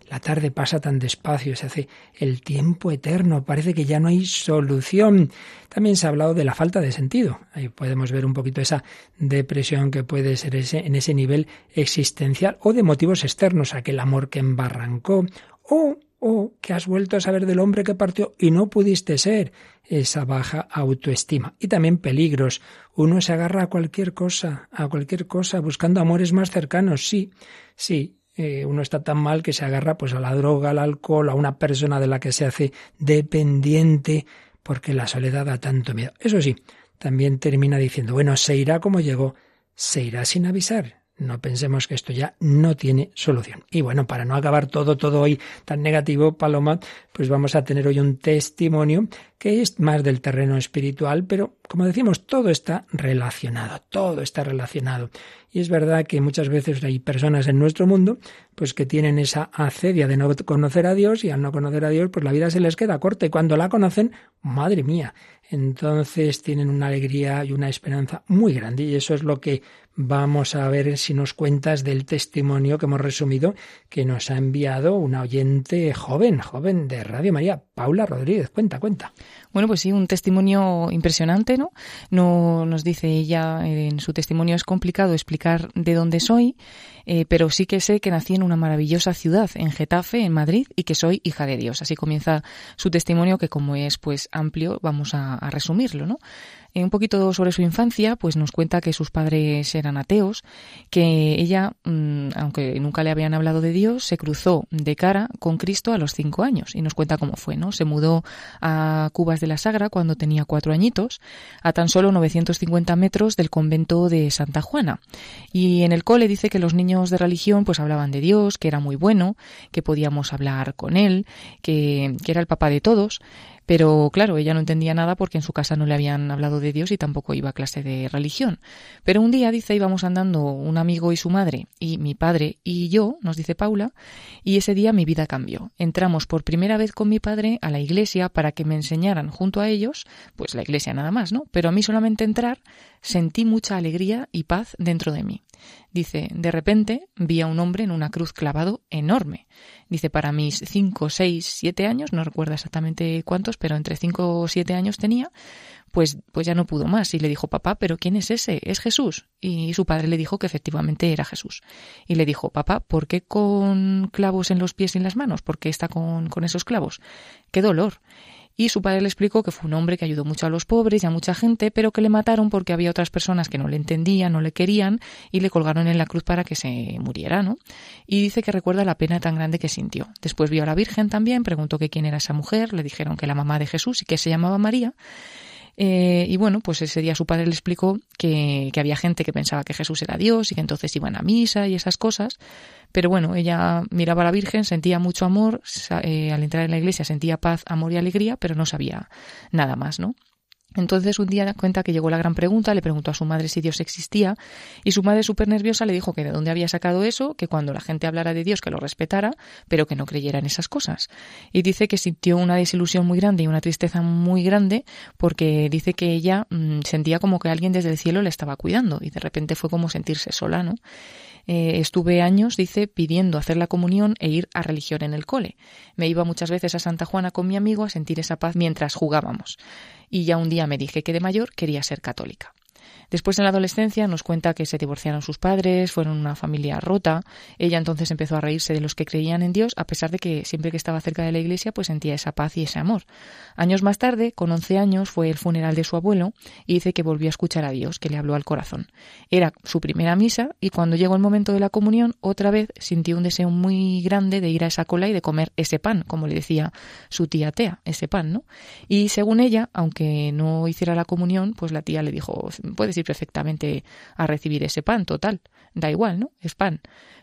La tarde pasa tan despacio, se hace el tiempo eterno, parece que ya no hay solución. También se ha hablado de la falta de sentido. Ahí podemos ver un poquito esa depresión que puede ser ese, en ese nivel existencial o de motivos externos, aquel amor que embarrancó o o que has vuelto a saber del hombre que partió y no pudiste ser, esa baja autoestima. Y también peligros. Uno se agarra a cualquier cosa, a cualquier cosa, buscando amores más cercanos. Sí, sí, eh, uno está tan mal que se agarra pues a la droga, al alcohol, a una persona de la que se hace dependiente, porque la soledad da tanto miedo. Eso sí, también termina diciendo, bueno, se irá como llegó, se irá sin avisar. No pensemos que esto ya no tiene solución. Y bueno, para no acabar todo, todo hoy tan negativo, Paloma, pues vamos a tener hoy un testimonio que es más del terreno espiritual, pero como decimos, todo está relacionado, todo está relacionado. Y es verdad que muchas veces hay personas en nuestro mundo pues que tienen esa acedia de no conocer a Dios y al no conocer a Dios pues la vida se les queda corta y cuando la conocen, madre mía, entonces tienen una alegría y una esperanza muy grande y eso es lo que vamos a ver si nos cuentas del testimonio que hemos resumido que nos ha enviado una oyente joven, joven de Radio María, Paula Rodríguez. Cuenta, cuenta. Bueno, pues sí, un testimonio impresionante, ¿no? No nos dice ella en su testimonio es complicado explicar de dónde soy, eh, pero sí que sé que nací en una maravillosa ciudad, en Getafe, en Madrid, y que soy hija de Dios. Así comienza su testimonio, que como es pues amplio, vamos a, a resumirlo, ¿no? Eh, un poquito sobre su infancia, pues nos cuenta que sus padres eran ateos, que ella, mm, aunque nunca le habían hablado de Dios, se cruzó de cara con Cristo a los cinco años y nos cuenta cómo fue, ¿no? Se mudó a Cubas de la Sagra cuando tenía cuatro añitos, a tan solo 950 metros del convento de Santa Juana. Y en el cole dice que los niños de religión pues hablaban de Dios, que era muy bueno, que podíamos hablar con él, que, que era el papá de todos, pero claro, ella no entendía nada porque en su casa no le habían hablado de Dios y tampoco iba a clase de religión. Pero un día, dice, íbamos andando un amigo y su madre, y mi padre y yo, nos dice Paula, y ese día mi vida cambió. Entramos por primera vez con mi padre a la iglesia para que me enseñaran junto a ellos, pues la iglesia nada más, ¿no? Pero a mí solamente entrar sentí mucha alegría y paz dentro de mí. Dice, de repente vi a un hombre en una cruz clavado enorme. Dice, para mis cinco, seis, siete años, no recuerdo exactamente cuántos, pero entre cinco o siete años tenía, pues, pues ya no pudo más. Y le dijo, papá, ¿pero quién es ese? Es Jesús. Y su padre le dijo que efectivamente era Jesús. Y le dijo, papá, ¿por qué con clavos en los pies y en las manos? ¿Por qué está con, con esos clavos? ¡Qué dolor! Y su padre le explicó que fue un hombre que ayudó mucho a los pobres y a mucha gente, pero que le mataron porque había otras personas que no le entendían, no le querían y le colgaron en la cruz para que se muriera, ¿no? Y dice que recuerda la pena tan grande que sintió. Después vio a la Virgen también, preguntó que quién era esa mujer, le dijeron que la mamá de Jesús y que se llamaba María. Eh, y bueno, pues ese día su padre le explicó que, que, había gente que pensaba que Jesús era Dios y que entonces iban a misa y esas cosas, pero bueno, ella miraba a la Virgen, sentía mucho amor, eh, al entrar en la iglesia sentía paz, amor y alegría, pero no sabía nada más, ¿no? Entonces un día cuenta que llegó la gran pregunta, le preguntó a su madre si Dios existía y su madre súper nerviosa le dijo que de dónde había sacado eso, que cuando la gente hablara de Dios que lo respetara, pero que no creyera en esas cosas. Y dice que sintió una desilusión muy grande y una tristeza muy grande porque dice que ella mm, sentía como que alguien desde el cielo le estaba cuidando y de repente fue como sentirse sola, ¿no? Eh, estuve años, dice, pidiendo hacer la comunión e ir a religión en el cole. Me iba muchas veces a Santa Juana con mi amigo a sentir esa paz mientras jugábamos. Y ya un día me dije que de mayor quería ser católica. Después en la adolescencia nos cuenta que se divorciaron sus padres, fueron una familia rota. Ella entonces empezó a reírse de los que creían en Dios, a pesar de que siempre que estaba cerca de la iglesia pues sentía esa paz y ese amor. Años más tarde, con 11 años, fue el funeral de su abuelo y dice que volvió a escuchar a Dios, que le habló al corazón. Era su primera misa y cuando llegó el momento de la comunión, otra vez sintió un deseo muy grande de ir a esa cola y de comer ese pan, como le decía su tía Tea, ese pan, ¿no? Y según ella, aunque no hiciera la comunión, pues la tía le dijo, puedes perfectamente a recibir ese pan, total, da igual, ¿no? Es pan.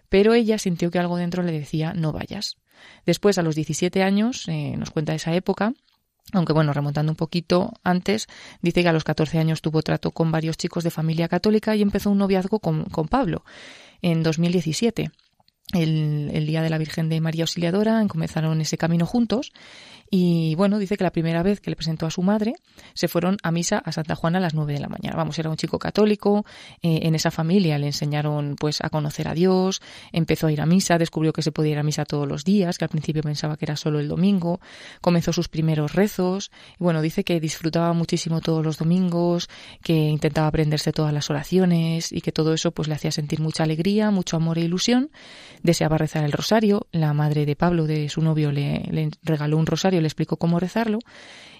Pero ella sintió que algo dentro le decía, no vayas. Después, a los 17 años, eh, nos cuenta esa época, aunque bueno, remontando un poquito antes, dice que a los 14 años tuvo trato con varios chicos de familia católica y empezó un noviazgo con, con Pablo en 2017 el, día de la Virgen de María Auxiliadora, comenzaron ese camino juntos y bueno, dice que la primera vez que le presentó a su madre se fueron a misa a Santa Juana a las nueve de la mañana. Vamos, era un chico católico, eh, en esa familia le enseñaron pues a conocer a Dios, empezó a ir a misa, descubrió que se podía ir a misa todos los días, que al principio pensaba que era solo el domingo, comenzó sus primeros rezos y bueno, dice que disfrutaba muchísimo todos los domingos, que intentaba aprenderse todas las oraciones y que todo eso pues le hacía sentir mucha alegría, mucho amor e ilusión deseaba rezar el rosario. La madre de Pablo, de su novio, le, regaló un rosario, le explicó cómo rezarlo.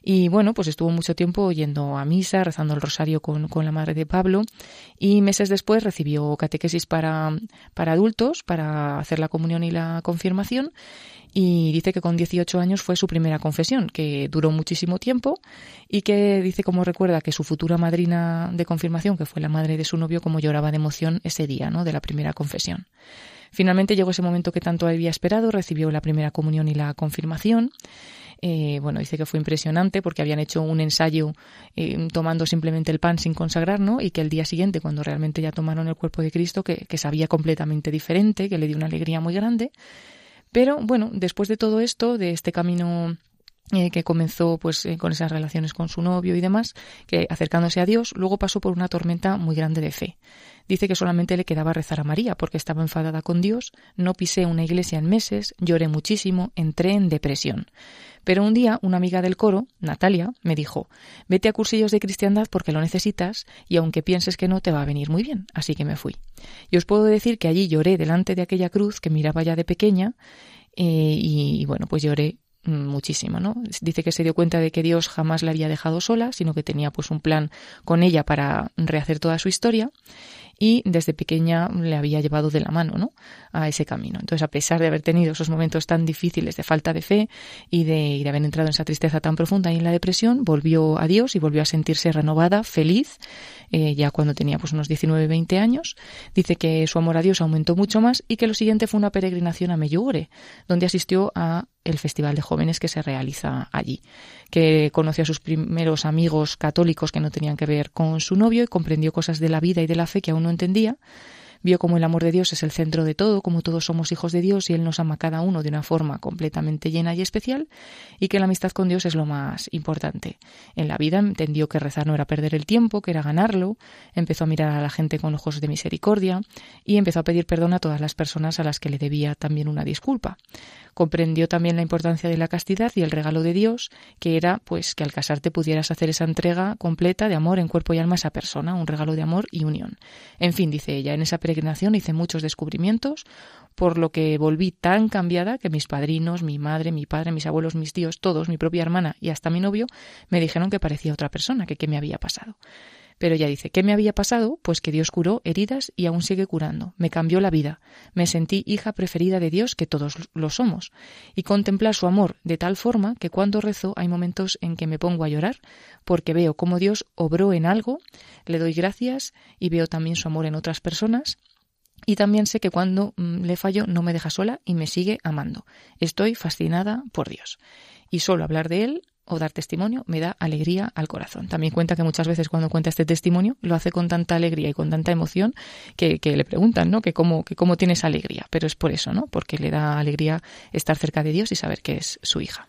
Y bueno, pues estuvo mucho tiempo yendo a misa, rezando el rosario con, la madre de Pablo. Y meses después recibió catequesis para, para adultos, para hacer la comunión y la confirmación y dice que con 18 años fue su primera confesión, que duró muchísimo tiempo y que dice como recuerda que su futura madrina de confirmación, que fue la madre de su novio, como lloraba de emoción ese día, ¿no? de la primera confesión. Finalmente llegó ese momento que tanto había esperado, recibió la primera comunión y la confirmación. Eh, bueno, dice que fue impresionante porque habían hecho un ensayo eh, tomando simplemente el pan sin consagrar, ¿no? Y que el día siguiente, cuando realmente ya tomaron el cuerpo de Cristo, que, sabía completamente diferente, que le dio una alegría muy grande. Pero bueno, después de todo esto, de este camino eh, que comenzó pues eh, con esas relaciones con su novio y demás, que acercándose a Dios, luego pasó por una tormenta muy grande de fe. Dice que solamente le quedaba rezar a María porque estaba enfadada con Dios, no pisé una iglesia en meses, lloré muchísimo, entré en depresión. Pero un día una amiga del coro, Natalia, me dijo, vete a cursillos de cristiandad porque lo necesitas y aunque pienses que no te va a venir muy bien. Así que me fui. Y os puedo decir que allí lloré delante de aquella cruz que miraba ya de pequeña eh, y, bueno, pues lloré muchísimo, ¿no? Dice que se dio cuenta de que Dios jamás la había dejado sola, sino que tenía pues un plan con ella para rehacer toda su historia y desde pequeña le había llevado de la mano ¿no? a ese camino. Entonces, a pesar de haber tenido esos momentos tan difíciles de falta de fe y de, haber entrado en esa tristeza tan profunda y en la depresión, volvió a Dios y volvió a sentirse renovada, feliz, eh, ya cuando tenía pues unos 19, 20 años. Dice que su amor a Dios aumentó mucho más y que lo siguiente fue una peregrinación a Meyugore, donde asistió a el festival de jóvenes que se realiza allí, que conoció a sus primeros amigos católicos que no tenían que ver con su novio y comprendió cosas de la vida y de la fe que aún no entendía vio como el amor de Dios es el centro de todo, como todos somos hijos de Dios y Él nos ama cada uno de una forma completamente llena y especial, y que la amistad con Dios es lo más importante. En la vida entendió que rezar no era perder el tiempo, que era ganarlo, empezó a mirar a la gente con ojos de misericordia y empezó a pedir perdón a todas las personas a las que le debía también una disculpa. Comprendió también la importancia de la castidad y el regalo de Dios, que era pues que al casarte pudieras hacer esa entrega completa de amor en cuerpo y alma a esa persona, un regalo de amor y unión. En fin, dice ella, en esa peregrinación hice muchos descubrimientos, por lo que volví tan cambiada que mis padrinos, mi madre, mi padre, mis abuelos, mis tíos, todos, mi propia hermana y hasta mi novio, me dijeron que parecía otra persona, que qué me había pasado. Pero ella dice, ¿qué me había pasado? Pues que Dios curó heridas y aún sigue curando. Me cambió la vida. Me sentí hija preferida de Dios, que todos lo somos. Y contemplar su amor de tal forma que cuando rezo hay momentos en que me pongo a llorar porque veo cómo Dios obró en algo, le doy gracias y veo también su amor en otras personas. Y también sé que cuando mm, le fallo no me deja sola y me sigue amando. Estoy fascinada por Dios. Y solo hablar de Él o dar testimonio me da alegría al corazón. También cuenta que muchas veces cuando cuenta este testimonio lo hace con tanta alegría y con tanta emoción que, le preguntan, ¿no? Que cómo, que cómo tiene esa alegría. Pero es por eso, ¿no? Porque le da alegría estar cerca de Dios y saber que es su hija.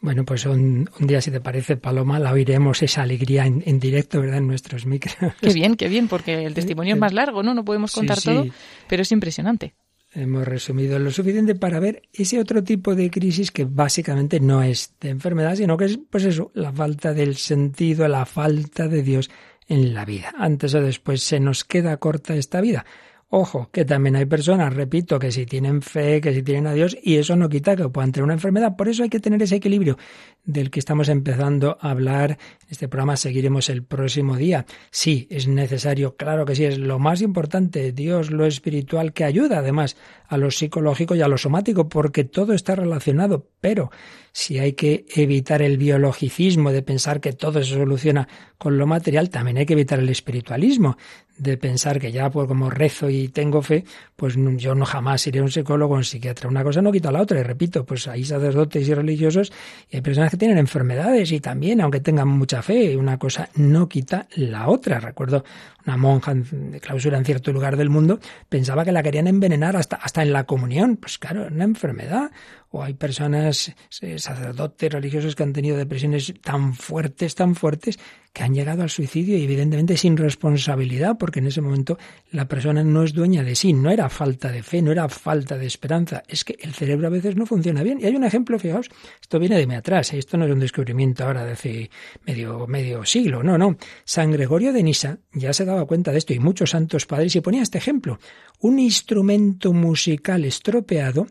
Bueno, pues un, día, si te parece, Paloma, la oiremos esa alegría en, directo, ¿verdad? En nuestros micros. Qué bien, qué bien, porque el testimonio es más largo, ¿no? No podemos contar todo, pero es impresionante. Hemos resumido lo suficiente para ver ese otro tipo de crisis que básicamente no es de enfermedad, sino que es, pues eso, la falta del sentido, la falta de Dios en la vida. Antes o después se nos queda corta esta vida. Ojo, que también hay personas, repito, que si tienen fe, que si tienen a Dios, y eso no quita que puedan tener una enfermedad. Por eso hay que tener ese equilibrio del que estamos empezando a hablar. Este programa seguiremos el próximo día. Sí, es necesario, claro que sí, es lo más importante, Dios, lo espiritual, que ayuda además a lo psicológico y a lo somático, porque todo está relacionado. Pero si hay que evitar el biologicismo de pensar que todo se soluciona con lo material, también hay que evitar el espiritualismo de pensar que ya pues como rezo y tengo fe, pues yo no jamás iré a un psicólogo o un psiquiatra. Una cosa no quita la otra. Y repito, pues hay sacerdotes y religiosos y hay personas que tienen enfermedades y también, aunque tengan mucha fe, una cosa no quita la otra. Recuerdo una monja de clausura en cierto lugar del mundo pensaba que la querían envenenar hasta, hasta en la comunión. Pues claro, una enfermedad o hay personas, eh, sacerdotes religiosos que han tenido depresiones tan fuertes, tan fuertes, que han llegado al suicidio y evidentemente sin responsabilidad, porque en ese momento la persona no es dueña de sí, no era falta de fe, no era falta de esperanza, es que el cerebro a veces no funciona bien. Y hay un ejemplo, fijaos, esto viene de muy atrás, ¿eh? esto no es un descubrimiento ahora de hace medio, medio siglo, no, no. San Gregorio de Nisa ya se daba cuenta de esto y muchos santos padres y ponía este ejemplo. Un instrumento musical estropeado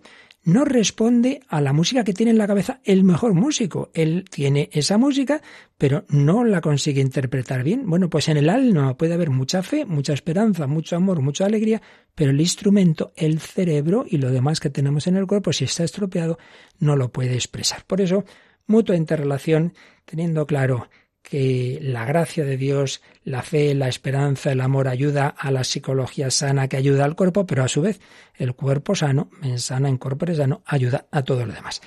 no responde a la música que tiene en la cabeza el mejor músico. Él tiene esa música, pero no la consigue interpretar bien. Bueno, pues en el alma puede haber mucha fe, mucha esperanza, mucho amor, mucha alegría, pero el instrumento, el cerebro y lo demás que tenemos en el cuerpo, si está estropeado, no lo puede expresar. Por eso, mutua interrelación, teniendo claro que la gracia de Dios, la fe, la esperanza, el amor ayuda a la psicología sana que ayuda al cuerpo, pero a su vez el cuerpo sano, en sana, en corpore sano, ayuda a todo lo demás.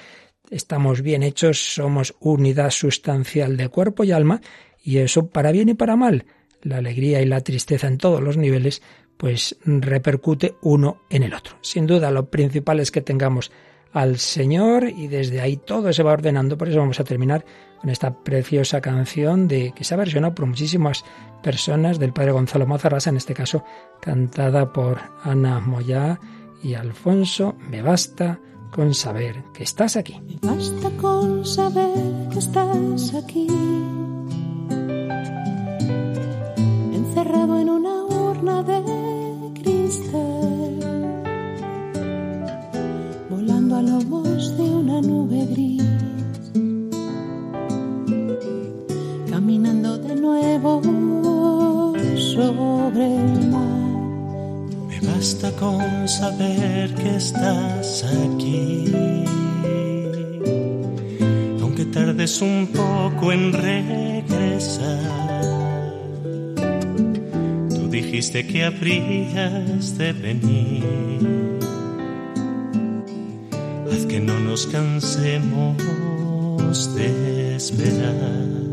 Estamos bien hechos, somos unidad sustancial de cuerpo y alma, y eso para bien y para mal. La alegría y la tristeza en todos los niveles, pues repercute uno en el otro. Sin duda, lo principal es que tengamos al Señor y desde ahí todo se va ordenando. Por eso vamos a terminar con esta preciosa canción de que se ha versionado por muchísimas personas del padre Gonzalo Mazarrasa, en este caso cantada por Ana Moyá y Alfonso. Me basta con saber que estás aquí. Me basta con saber que estás aquí. Encerrado en una urna de cristal. Volando a lomos de una nube gris nuevo sobre el mar. Me basta con saber que estás aquí. Aunque tardes un poco en regresar. Tú dijiste que habrías de venir. Haz que no nos cansemos de esperar.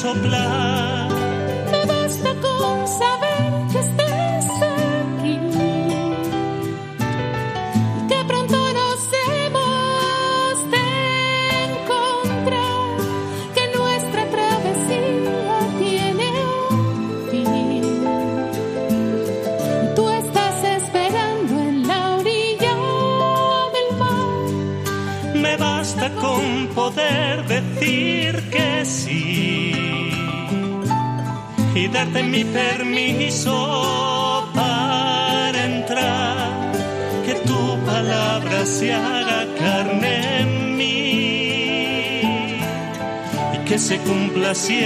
Soplar. Darte mi permiso para entrar. Que tu palabra se haga carne en mí y que se cumpla así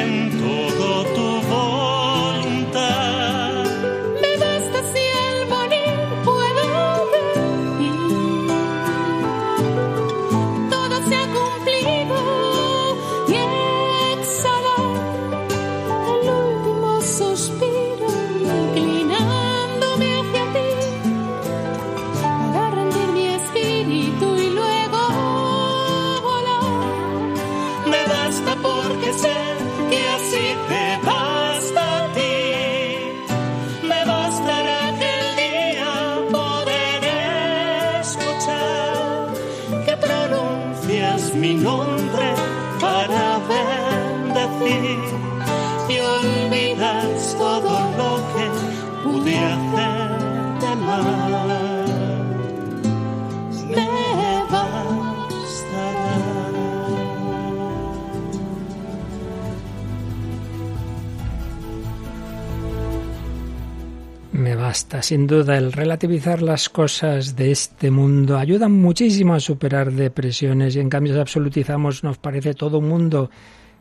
Me basta, sin duda, el relativizar las cosas de este mundo ayuda muchísimo a superar depresiones y en cambio si absolutizamos nos parece todo un mundo.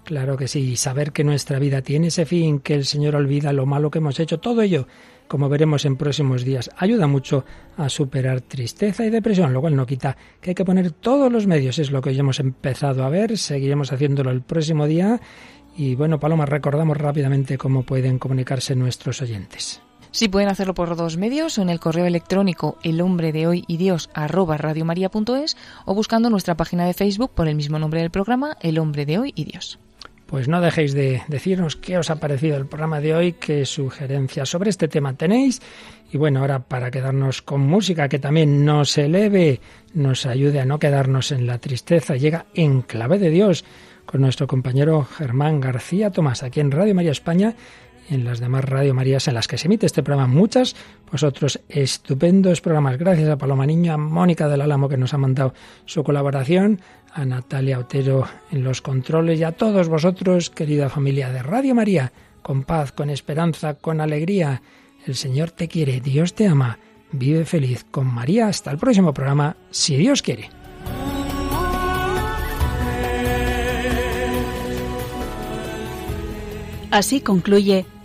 Claro que sí, saber que nuestra vida tiene ese fin, que el Señor olvida lo malo que hemos hecho, todo ello, como veremos en próximos días, ayuda mucho a superar tristeza y depresión, lo cual no quita que hay que poner todos los medios, es lo que hoy hemos empezado a ver, seguiremos haciéndolo el próximo día y bueno, Paloma, recordamos rápidamente cómo pueden comunicarse nuestros oyentes. Sí, pueden hacerlo por dos medios, en el correo electrónico el de o buscando nuestra página de Facebook por el mismo nombre del programa, El hombre de hoy y Dios. Pues no dejéis de decirnos qué os ha parecido el programa de hoy, qué sugerencias sobre este tema tenéis. Y bueno, ahora para quedarnos con música que también nos eleve, nos ayude a no quedarnos en la tristeza, llega en clave de Dios con nuestro compañero Germán García Tomás aquí en Radio María España en las demás Radio Marías en las que se emite este programa. Muchas, vosotros estupendos programas. Gracias a Paloma Niño, a Mónica del Álamo que nos ha mandado su colaboración, a Natalia Otero en los controles y a todos vosotros, querida familia de Radio María, con paz, con esperanza, con alegría. El Señor te quiere, Dios te ama. Vive feliz con María. Hasta el próximo programa, si Dios quiere. Así concluye